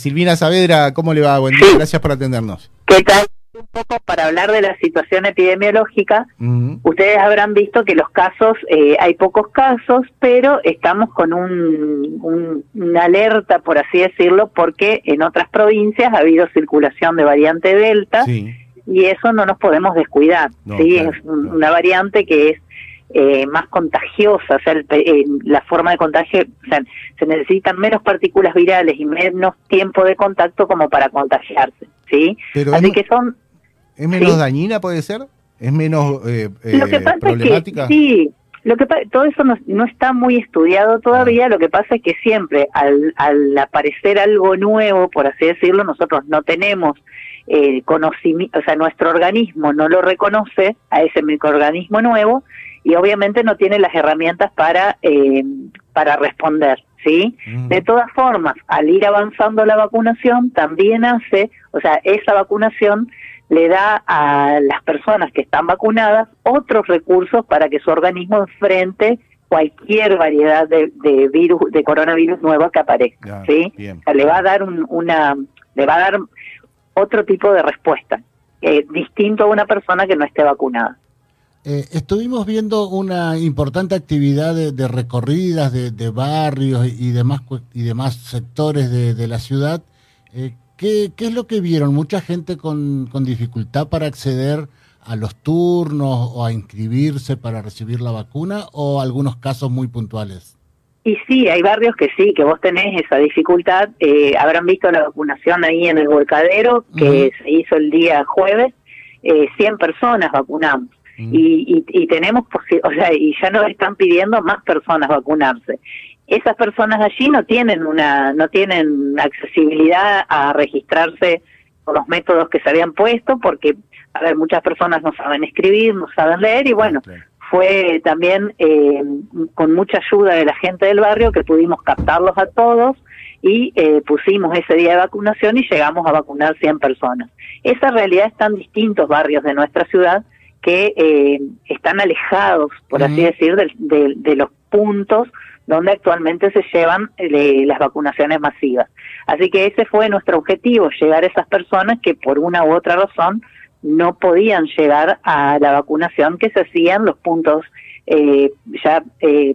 Silvina Saavedra, ¿cómo le va? Buen día, gracias por atendernos. ¿Qué tal? Un poco para hablar de la situación epidemiológica, ustedes habrán visto que los casos, eh, hay pocos casos, pero estamos con un, una alerta, por así decirlo, porque en otras provincias ha habido circulación de variante Delta y eso no nos podemos descuidar. ¿sí? es una variante que es eh, más contagiosa, o sea, eh, la forma de contagio, o sea, se necesitan menos partículas virales y menos tiempo de contacto como para contagiarse, ¿sí? Así que son... ¿Es menos dañina, puede ser? ¿Es menos eh, lo que pasa problemática? Es que, sí, lo que todo eso no, no, está muy estudiado todavía, ah. lo que pasa es que siempre al, al aparecer algo nuevo, por así decirlo, nosotros no tenemos eh, conocimiento, o sea, nuestro organismo no lo reconoce a ese microorganismo nuevo y obviamente no tiene las herramientas para, eh, para responder. ¿sí? De todas formas, al ir avanzando la vacunación, también hace, o sea, esa vacunación le da a las personas que están vacunadas otros recursos para que su organismo enfrente cualquier variedad de, virus, de coronavirus nuevo que aparezca, ¿sí? le va a dar una, le va a dar otro tipo de respuesta, eh, distinto a una persona que no esté vacunada. Eh, estuvimos viendo una importante actividad de, recorridas de, barrios y demás, y demás sectores de, la ciudad. Eh, ¿qué, es lo que vieron? ¿Mucha gente con, con, dificultad para acceder a los turnos o a inscribirse para recibir la vacuna o algunos casos muy puntuales? Y sí, hay barrios que sí, que vos tenés esa dificultad. Eh, habrán visto la vacunación ahí en el volcadero que se hizo el día jueves. 100 personas vacunamos y, y, tenemos, o sea, y ya nos están pidiendo más personas vacunarse. Esas personas allí no tienen una, no tienen accesibilidad a registrarse con los métodos que se habían puesto, porque, a ver, muchas personas no saben escribir, no saben leer, y bueno, fue también eh, con mucha ayuda de la gente del barrio que pudimos captarlos a todos y eh, pusimos ese día de vacunación y llegamos a vacunar 100 personas. Esa realidad está en distintos barrios de nuestra ciudad que eh, están alejados, por así decir, de, los puntos donde actualmente se llevan eh, las vacunaciones masivas. Así que ese fue nuestro objetivo, llegar a esas personas que por una u otra razón no podían llegar a la vacunación que se hacían los puntos eh, ya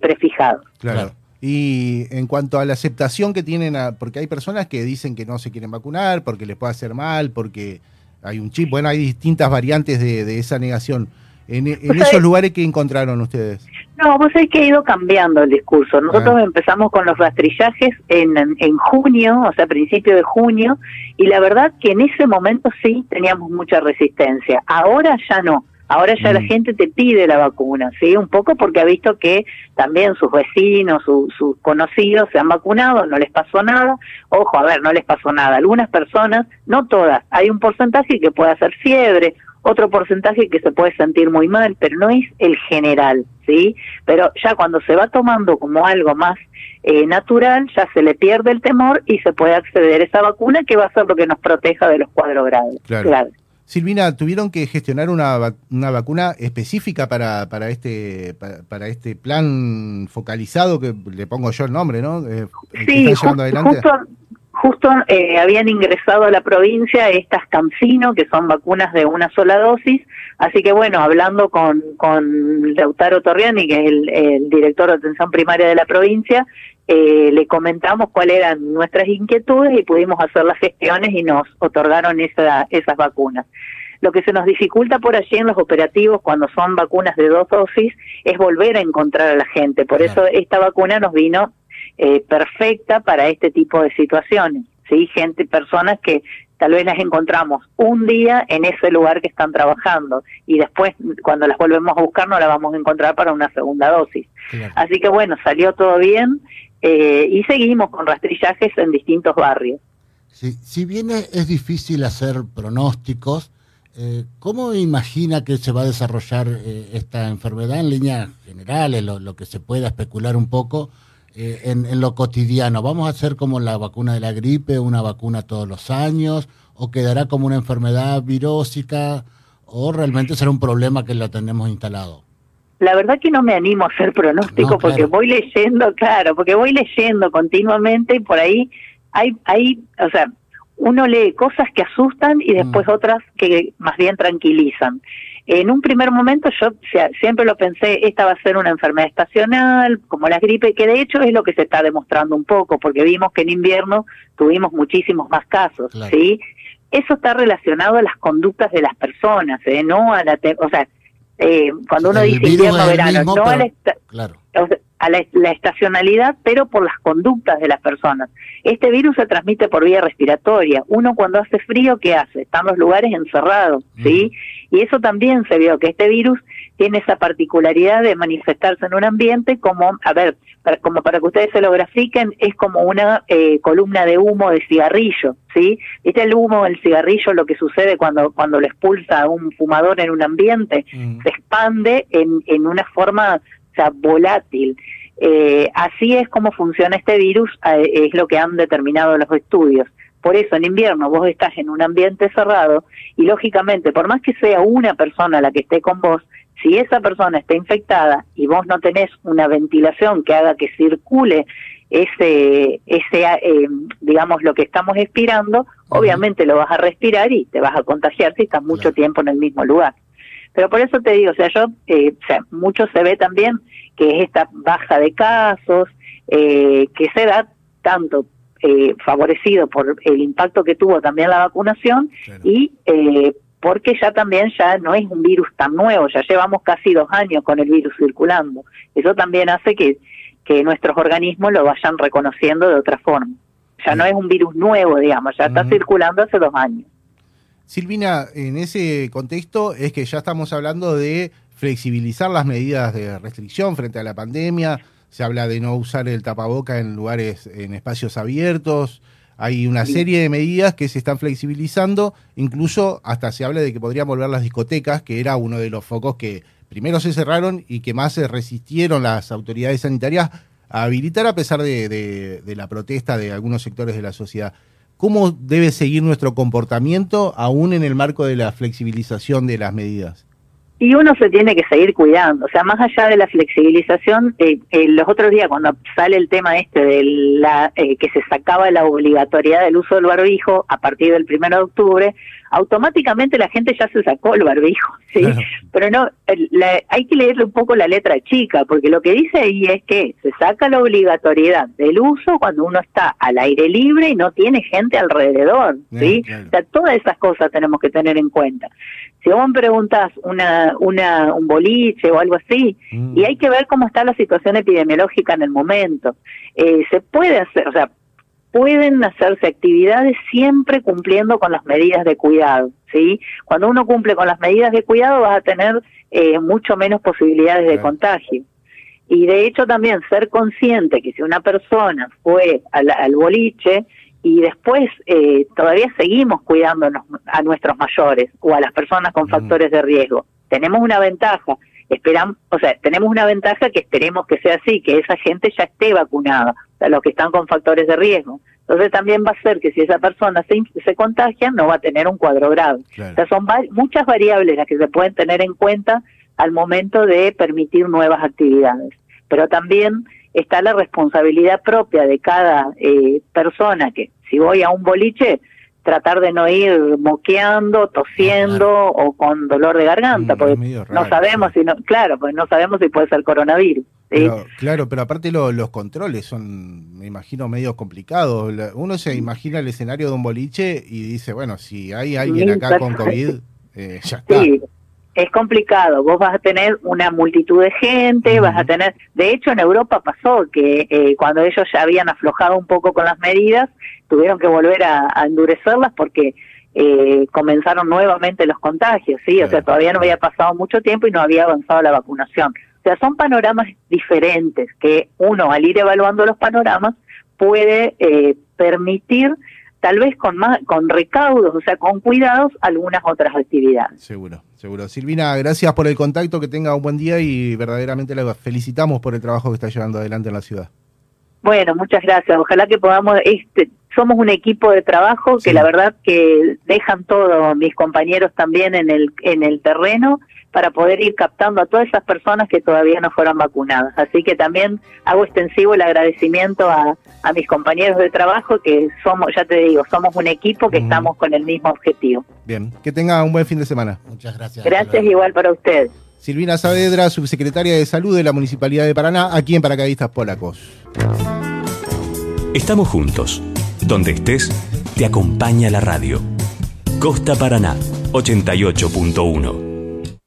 prefijados. Claro. Y en cuanto a la aceptación que tienen, porque hay personas que dicen que no se quieren vacunar porque les puede hacer mal, porque hay un chip, bueno, hay distintas variantes de, esa negación. En, esos lugares que encontraron ustedes? No, vos sabés que ha ido cambiando el discurso. Nosotros ah. empezamos con los rastrillajes en, en junio, o sea, principio de junio, y la verdad que en ese momento sí teníamos mucha resistencia. Ahora ya no. Ahora ya la mm. gente te pide la vacuna, ¿sí? Un poco porque ha visto que también sus vecinos, sus conocidos se han vacunado, no les pasó nada. Ojo, a ver, no les pasó nada. Algunas personas, no todas, hay un porcentaje que puede hacer fiebre, otro porcentaje que se puede sentir muy mal, pero no es el general, ¿sí? Pero ya cuando se va tomando como algo más eh, natural, ya se le pierde el temor y se puede acceder a esa vacuna que va a ser lo que nos proteja de los cuadros graves. claro. Silvina, tuvieron que gestionar una, una vacuna específica para, para, este, para, este plan focalizado, que le pongo yo el nombre, ¿no? Eh, sí, justo, justo eh, habían ingresado a la provincia estas Cancino, que son vacunas de una sola dosis, así que bueno, hablando con, con Lautaro Torriani, que es el, el director de atención primaria de la provincia, eh, le comentamos cuáles eran nuestras inquietudes y pudimos hacer las gestiones y nos otorgaron esa, esas vacunas. Lo que se nos dificulta por allí en los operativos cuando son vacunas de dos dosis es volver a encontrar a la gente. Por eso esta vacuna nos vino eh, perfecta para este tipo de situaciones. ¿sí? Gente, personas que tal vez las encontramos un día en ese lugar que están trabajando y después cuando las volvemos a buscar no las vamos a encontrar para una segunda dosis. Así que bueno, salió todo bien eh, y seguimos con rastrillajes en distintos barrios. si bien es difícil hacer pronósticos, eh, ¿cómo imagina que se va a desarrollar eh, esta enfermedad en líneas generales, lo, que se pueda especular un poco en, lo cotidiano? ¿Vamos a hacer como la vacuna de la gripe, una vacuna todos los años? ¿O quedará como una enfermedad virósica? ¿O realmente será un problema que lo tenemos instalado? la verdad que no me animo a hacer pronóstico porque voy leyendo, claro, porque voy leyendo continuamente y por ahí hay, hay, o sea, uno lee cosas que asustan y después mm. otras que más bien tranquilizan. En un primer momento yo siempre lo pensé, esta va a ser una enfermedad estacional, como la gripe, que de hecho es lo que se está demostrando un poco, porque vimos que en invierno tuvimos muchísimos más casos, ¿sí? Eso está relacionado a las conductas de las personas, ¿eh? No a la... O sea, eh, cuando uno dice invierno-verano, no a la... Claro a la, estacionalidad, pero por las conductas de las personas. Este virus se transmite por vía respiratoria. Uno cuando hace frío, ¿qué hace? Está en los lugares encerrados, ¿sí? Y eso también se vio, que este virus tiene esa particularidad de manifestarse en un ambiente como, a ver, para, como para que ustedes se lo grafiquen, es como una eh, columna de humo de cigarrillo, ¿sí? Este el humo del cigarrillo, lo que sucede cuando, cuando lo expulsa un fumador en un ambiente, se expande en, en una forma sea, volátil. Eh, así es como funciona este virus, eh, es lo que han determinado los estudios. Por eso en invierno vos estás en un ambiente cerrado y lógicamente, por más que sea una persona la que esté con vos, si esa persona está infectada y vos no tenés una ventilación que haga que circule ese, ese eh, digamos, lo que estamos expirando, obviamente lo vas a respirar y te vas a contagiar si estás mucho tiempo en el mismo lugar. Pero por eso te digo, o sea, yo, eh, o sea, mucho se ve también que es esta baja de casos, eh, que se da tanto eh, favorecido por el impacto que tuvo también la vacunación y eh, porque ya también ya no es un virus tan nuevo, ya llevamos casi dos años con el virus circulando. Eso también hace que, que nuestros organismos lo vayan reconociendo de otra forma. Ya no es un virus nuevo, digamos, ya está circulando hace dos años. Silvina, en ese contexto es que ya estamos hablando de flexibilizar las medidas de restricción frente a la pandemia, se habla de no usar el tapaboca en lugares, en espacios abiertos, hay una serie de medidas que se están flexibilizando, incluso hasta se habla de que podrían volver las discotecas, que era uno de los focos que primero se cerraron y que más se resistieron las autoridades sanitarias a habilitar a pesar de, de la protesta de algunos sectores de la sociedad cómo debe seguir nuestro comportamiento aún en el marco de la flexibilización de las medidas. Y uno se tiene que seguir cuidando, o sea, más allá de la flexibilización, eh, eh, los otros días cuando sale el tema este de la eh, que se sacaba la obligatoriedad del uso del barbijo a partir del primero de octubre, automáticamente la gente ya se sacó el barbijo, ¿sí? Pero no, hay que leerle un poco la letra chica, porque lo que dice ahí es que se saca la obligatoriedad del uso cuando uno está al aire libre y no tiene gente alrededor, ¿sí? O sea, todas esas cosas tenemos que tener en cuenta. Si vos me preguntás una, una, un boliche o algo así, mm. y hay que ver cómo está la situación epidemiológica en el momento, eh, se puede hacer, o sea, pueden hacerse actividades siempre cumpliendo con las medidas de cuidado, ¿sí? Cuando uno cumple con las medidas de cuidado vas a tener eh, mucho menos posibilidades de contagio. Y de hecho también ser consciente que si una persona fue al, al boliche y después eh, todavía seguimos cuidándonos a nuestros mayores o a las personas con factores de riesgo, tenemos una ventaja esperamos, o sea, tenemos una ventaja que esperemos que sea así, que esa gente ya esté vacunada, sea, los que están con factores de riesgo. Entonces también va a ser que si esa persona se, se contagia, no va a tener un cuadro grave. O sea, son muchas variables las que se pueden tener en cuenta al momento de permitir nuevas actividades. Pero también está la responsabilidad propia de cada eh, persona que si voy a un boliche, tratar de no ir moqueando, tosiendo o con dolor de garganta, mm, porque no sabemos si no, claro, pues no sabemos si puede ser coronavirus. Claro, pero aparte los controles son, me imagino, medio complicados. Uno se imagina el escenario de un boliche y dice, bueno, si hay alguien acá con COVID, eh, ya está. Sí, es complicado. Vos vas a tener una multitud de gente, vas a tener. De hecho, en Europa pasó que eh, cuando ellos ya habían aflojado un poco con las medidas, tuvieron que volver a, endurecerlas porque eh, comenzaron nuevamente los contagios, ¿sí? O sea, todavía no había pasado mucho tiempo y no había avanzado la vacunación. O sea, son panoramas diferentes que uno, al ir evaluando los panoramas, puede eh, permitir tal vez con más con recaudos, o sea, con cuidados, algunas otras actividades. Seguro, seguro. Silvina, gracias por el contacto, que tenga un buen día y verdaderamente la felicitamos por el trabajo que está llevando adelante en la ciudad. Bueno, muchas gracias. Ojalá que podamos, este, somos un equipo de trabajo que la verdad que dejan todo mis compañeros también en el en el terreno para poder ir captando a todas esas personas que todavía no fueron vacunadas. Así que también hago extensivo el agradecimiento a, a mis compañeros de trabajo que somos, ya te digo, somos un equipo que estamos con el mismo objetivo. Bien, que tenga un buen fin de semana. Muchas gracias. Gracias igual para usted. Silvina Saavedra, subsecretaria de Salud de la Municipalidad de Paraná, aquí en Paracaidistas Polacos. Estamos juntos. Donde estés, te acompaña la radio. Costa Paraná, 88.1.